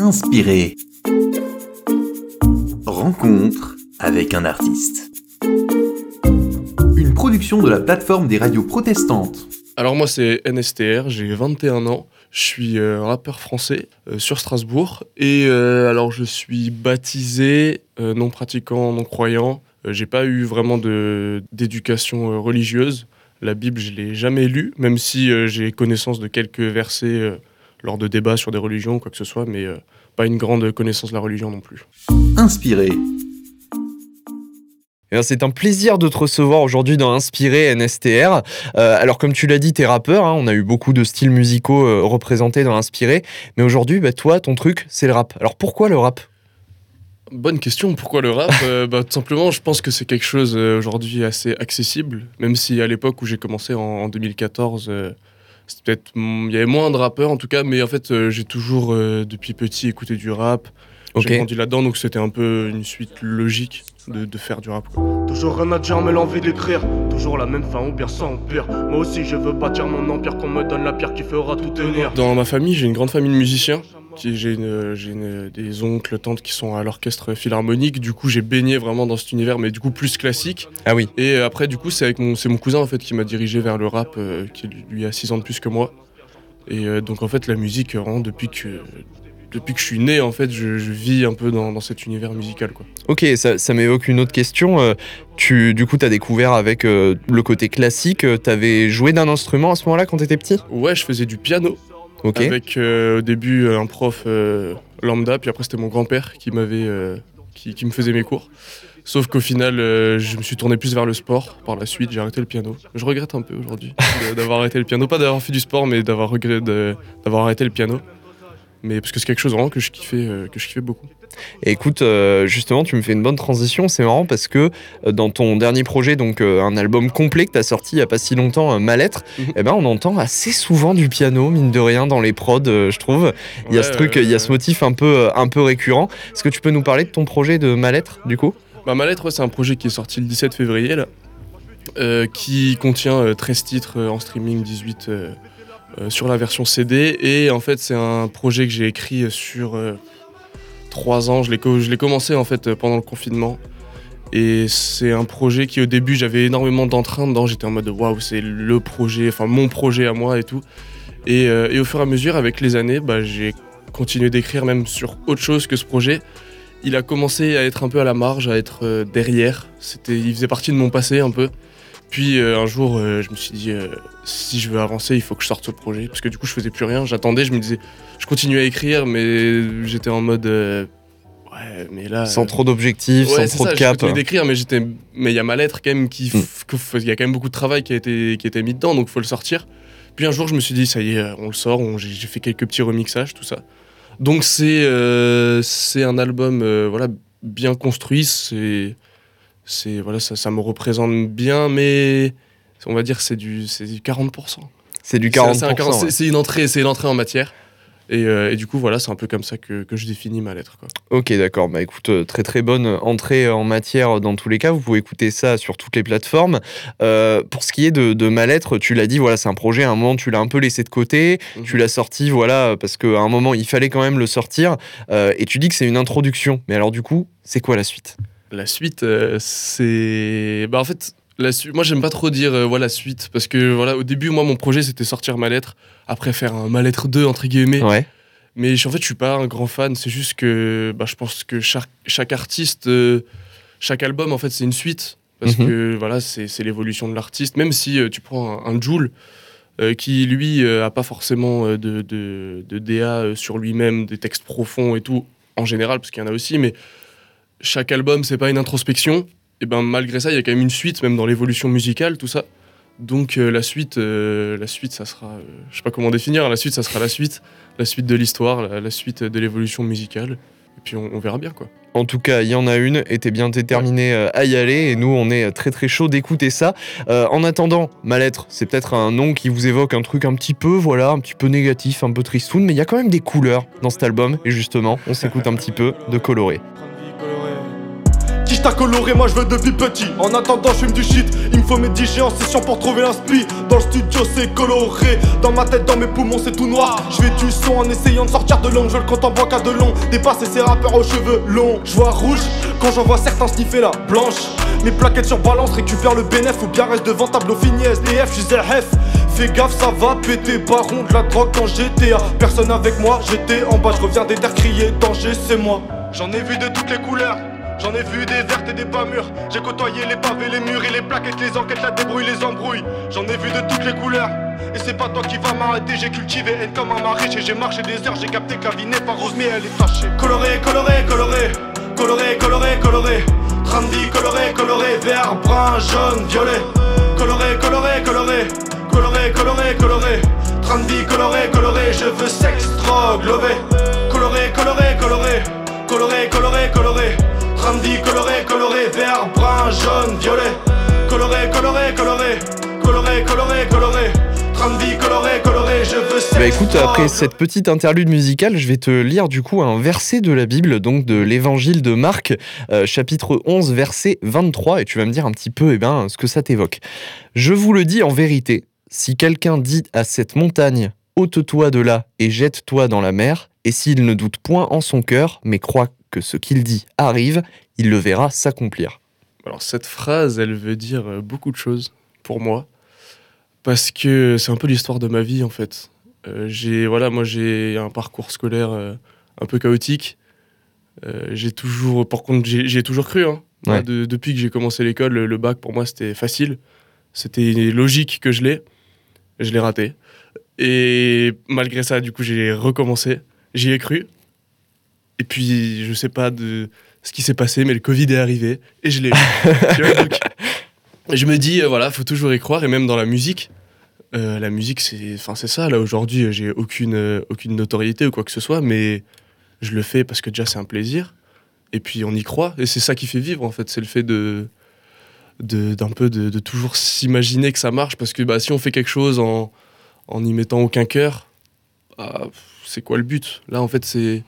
Inspiré. Rencontre avec un artiste. Une production de la plateforme des radios protestantes. Alors moi c'est NSTR, j'ai 21 ans, je suis euh, rappeur français euh, sur Strasbourg et euh, alors je suis baptisé, non pratiquant, non croyant. j'ai pas eu vraiment d'éducation religieuse. La Bible je l'ai jamais lue, même si j'ai connaissance de quelques versets lors de débats sur des religions ou quoi que ce soit, mais euh, pas une grande connaissance de la religion non plus. Inspiré. Eh c'est un plaisir de te recevoir aujourd'hui dans Inspiré NSTR. Euh, alors comme tu l'as dit, t'es rappeur, hein, on a eu beaucoup de styles musicaux euh, représentés dans Inspiré, mais aujourd'hui, bah, toi, ton truc, c'est le rap. Alors pourquoi le rap? Bonne question, pourquoi le rap? Bah, Tout simplement, je pense que c'est quelque chose aujourd'hui assez accessible, même si à l'époque où j'ai commencé en 2014 peut-être il y avait moins de rappeurs en tout cas mais en fait euh, j'ai toujours euh, depuis petit écouté du rap. J'ai grandi là-dedans donc c'était un peu une suite logique de, faire du rap Toujours un à dire mais l'envie d'écrire. Toujours la même fin ou bien sans pire. Moi aussi je veux bâtir mon empire Qu'on me donne la pierre qui fera tout tenir. Dans ma famille j'ai une grande famille de musiciens j'ai des oncles, tantes qui sont à l'orchestre philharmonique. Du coup, j'ai baigné vraiment dans cet univers, mais du coup plus classique. Ah oui. Et après, du coup, c'est mon, mon cousin en fait qui m'a dirigé vers le rap, euh, qui lui a 6 ans de plus que moi. Et euh, donc en fait, la musique, vraiment depuis que depuis que je suis né, en fait, je, vis un peu dans, cet univers musical. Quoi. Ok, ça, m'évoque une autre question. Euh, tu, du coup, tu as découvert avec le côté classique. Tu avais joué d'un instrument à ce moment-là quand tu étais petit? Ouais, je faisais du piano. Avec euh, au début euh, un prof euh, lambda, puis après c'était mon grand-père qui m'avait, qui, me faisait mes cours. Sauf qu'au final, je me suis tourné plus vers le sport. Par la suite, j'ai arrêté le piano. Je regrette un peu aujourd'hui d'avoir arrêté le piano, pas d'avoir fait du sport, mais d'avoir d'avoir arrêté le piano. Mais parce que c'est quelque chose vraiment que je kiffais, que je kiffais beaucoup écoute, euh, justement, tu me fais une bonne transition. C'est marrant parce que euh, dans ton dernier projet, donc euh, un album complet que tu as sorti il n'y a pas si longtemps, Ma lettre, mhm. eh ben, on entend assez souvent du piano, mine de rien, dans les prods, je trouve. Il y a ce truc, il y a ce motif un peu, un peu récurrent. Est-ce que tu peux nous parler de ton projet de Ma lettre, du coup? Bah, Ma lettre, c'est un projet qui est sorti le 17 février, là, qui contient 13 titres en streaming, 18 sur la version CD. Et en fait, c'est un projet que j'ai écrit sur trois ans. Je l'ai commencé en fait pendant le confinement. Et c'est un projet qui au début j'avais énormément d'entrain dedans. J'étais en mode waouh, c'est le projet, enfin mon projet à moi et tout. Et, euh, au fur et à mesure, avec les années, bah, j'ai continué d'écrire même sur autre chose que ce projet. Il a commencé à être un peu à la marge, à être euh, derrière. C'était, il faisait partie de mon passé un peu. Puis euh, un jour, euh, je me suis dit, euh, si je veux avancer, il faut que je sorte ce projet. Parce que du coup, je faisais plus rien. J'attendais, je me disais, je continuais à écrire, mais j'étais en mode. ouais, mais là. Sans trop d'objectifs, sans trop de cap. Je continuais d'écrire, mais j'étais. Mais il y a ma lettre quand même qui. Hmm. Il y a quand même beaucoup de travail qui a été, qui a été mis dedans, donc il faut le sortir. Puis un jour, je me suis dit, ça y est, on le sort. J'ai fait quelques petits remixages, tout ça. Donc c'est c'est un album voilà, bien construit. C'est c'est voilà, ça, ça, me représente bien, mais on va dire c'est du, du 40%. C'est du 40%. C'est une, entrée, une entrée en matière. Et, euh, et, du coup, voilà, c'est un peu comme ça que, que je définis ma lettre. Quoi. Ok, d'accord. Bah écoute, euh, très très bonne entrée en matière dans tous les cas. Vous pouvez écouter ça sur toutes les plateformes. Euh, pour ce qui est de, de ma lettre, tu l'as dit, voilà, c'est un projet. À un moment, tu l'as un peu laissé de côté. Mhm. Tu l'as sorti, voilà, parce qu'à un moment, il fallait quand même le sortir. et tu dis que c'est une introduction. Mais alors, du coup, c'est quoi la suite? La suite, euh, c'est. Bah, en fait, la moi, j'aime pas trop dire euh, voilà, suite, parce que voilà, au début, moi, mon projet, c'était sortir ma lettre, après faire un ma lettre 2, entre guillemets. Ouais. Mais en fait, je suis pas un grand fan, c'est juste que bah, je pense que chaque, chaque artiste, euh, chaque album, en fait, c'est une suite. Parce mhm. que voilà, c'est l'évolution de l'artiste. Même si tu prends un, un Joule, qui lui a pas forcément de, de, de DA sur lui-même, des textes profonds et tout, en général, parce qu'il y en a aussi, mais chaque album, c'est pas une introspection. Et ben malgré ça, il y a quand même une suite, même dans l'évolution musicale, tout ça. Donc euh, la suite, euh, la suite, ça sera, euh, je sais pas comment définir. La suite, ça sera la suite, la suite de l'histoire, la, suite de l'évolution musicale. Et puis on, verra bien quoi. En tout cas, il y en a une, et t'es bien déterminé à y aller, et nous, on est très très chaud d'écouter ça. en attendant, ma lettre, c'est peut-être un nom qui vous évoque un truc un petit peu, voilà, un petit peu négatif, un peu tristoun, mais il y a quand même des couleurs dans cet album, et justement, on s'écoute un petit peu de coloré coloré, moi je veux depuis petit. En attendant, je du shit. Il me faut mes 10 en session pour trouver l'inspi. Dans le studio, c'est coloré. Dans ma tête, dans mes poumons, c'est tout noir. Je fais du son en essayant de sortir de l'ombre. Je le compte en qu'à de long. Dépasser ces rappeurs aux cheveux longs. Je vois rouge quand j'en vois certains sniffer la blanche. Mes plaquettes sur balance, récupère le bénéf ou bien reste devant tableau fini SDF, je F. Fais gaffe, ça va péter, baron de la drogue dans GTA. Personne avec moi, j'étais en bas, je reviens des terres crier danger, c'est moi. J'en ai vu de toutes les couleurs. J'en ai vu des vertes et des pas mûres. J'ai côtoyé les pavés, les murs et les plaquettes, les enquêtes, la débrouille, les embrouilles. J'en ai vu de toutes les couleurs. Et c'est pas toi qui va m'arrêter, j'ai cultivé haine comme un maraîcher. J'ai marché des heures, j'ai capté que la rose, mais elle est fâchée. Coloré, coloré, coloré. Coloré, coloré, coloré. Trendy, coloré, coloré. Vert, brun, jaune, violet. Coloré, coloré, coloré. Coloré, coloré, coloré. Trendy, coloré, coloré. Je veux sexe, drogue, lové. Coloré, coloré, coloré. Coloré, coloré, coloré. Trendy, coloré, coloré, vert, brun, jaune, violet. Coloré, coloré, coloré. Coloré, coloré, coloré. Trendy, coloré, coloré, je veux Bah écoute, après cette petite interlude musicale, je vais te lire du coup un verset de la Bible, donc de l'évangile de Marc, euh, chapitre 11, verset 23, et tu vas me dire un petit peu eh ben, ce que ça t'évoque. Je vous le dis en vérité, si quelqu'un dit à cette montagne, ôte-toi de là et jette-toi dans la mer, et s'il ne doute point en son cœur, mais croit que ce qu'il dit arrive, il le verra s'accomplir. Alors cette phrase, elle veut dire euh, beaucoup de choses pour moi, parce que c'est un peu l'histoire de ma vie en fait. Euh, j'ai voilà, moi j'ai un parcours scolaire euh, un peu chaotique. j'ai toujours, par contre, j'ai toujours cru. Hein. depuis que j'ai commencé l'école, le, le, bac pour moi c'était facile. C'était logique que je l'ai. Je l'ai raté. Et malgré ça, du coup, j'ai recommencé. J'y ai cru. Et puis, je sais pas de ce qui s'est passé, mais le Covid est arrivé et je l'ai je me dis, euh, voilà, faut toujours y croire. Et même dans la musique, euh, la musique, c'est, ça. Là, aujourd'hui, j'ai aucune, euh, aucune notoriété ou quoi que ce soit, mais je le fais parce que déjà, c'est un plaisir. Et puis, on y croit. Et c'est ça qui fait vivre, en fait. C'est le fait de, d'un peu de, toujours s'imaginer que ça marche. Parce que bah, si on fait quelque chose en, en y mettant aucun cœur, bah, c'est quoi le but? Là, en fait, c'est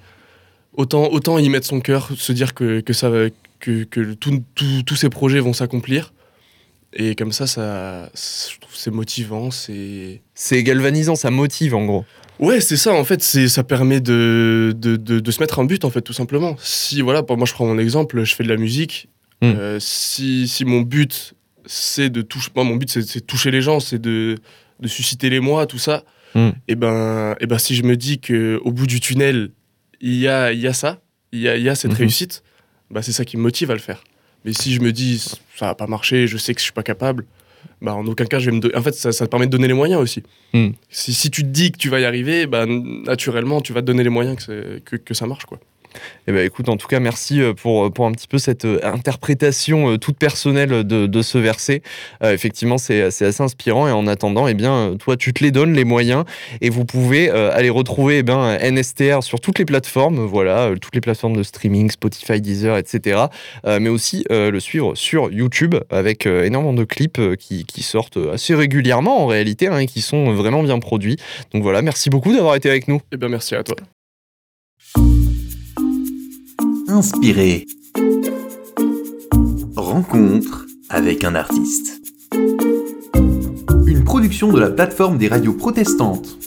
autant, autant y mettre son cœur, se dire que, que, ça, que, que tous ces projets vont s'accomplir. Et comme ça, ça je trouve c'est motivant, c'est... C'est galvanisant, ça motive en gros. Ouais, c'est ça, en fait, c'est, ça permet de, de, de, se mettre un but, en fait, tout simplement. Si, voilà, moi je prends mon exemple, je fais de la musique. Hmm. Euh, si, si mon but, c'est de toucher... Moi, mon but, c'est, de toucher les gens, c'est de, de susciter les moi, tout ça. Hmm. Et, eh ben, et eh ben, si je me dis qu'au bout du tunnel, il y a, y a ça, il y a, y a, cette mhm. réussite, bah, c'est ça qui me motive à le faire. Mais si je me dis ça va pas marcher, je sais que je suis pas capable, bah en aucun cas je vais me. En fait, ça, ça, te permet de donner les moyens aussi. Hmm. Si, si, tu te dis que tu vas y arriver, bah, naturellement tu vas te donner les moyens que, que, que ça marche quoi. Eh ben, écoute, en tout cas, merci euh, pour, euh, pour un petit peu cette euh, interprétation toute personnelle de, de ce verset. effectivement, c'est assez inspirant. Et en attendant, eh bien, toi, tu te les donnes, les moyens. Et vous pouvez aller retrouver eh ben, NSTR sur toutes les plateformes. Voilà, toutes les plateformes de streaming, Spotify, Deezer, etc. mais aussi le suivre sur YouTube avec énormément de clips qui, qui, sortent assez régulièrement en réalité hein, et qui sont vraiment bien produits. Donc voilà, merci beaucoup d'avoir été avec nous. Eh bien, merci à toi inspiré. Rencontre avec un artiste. Une production de la plateforme des radios protestantes.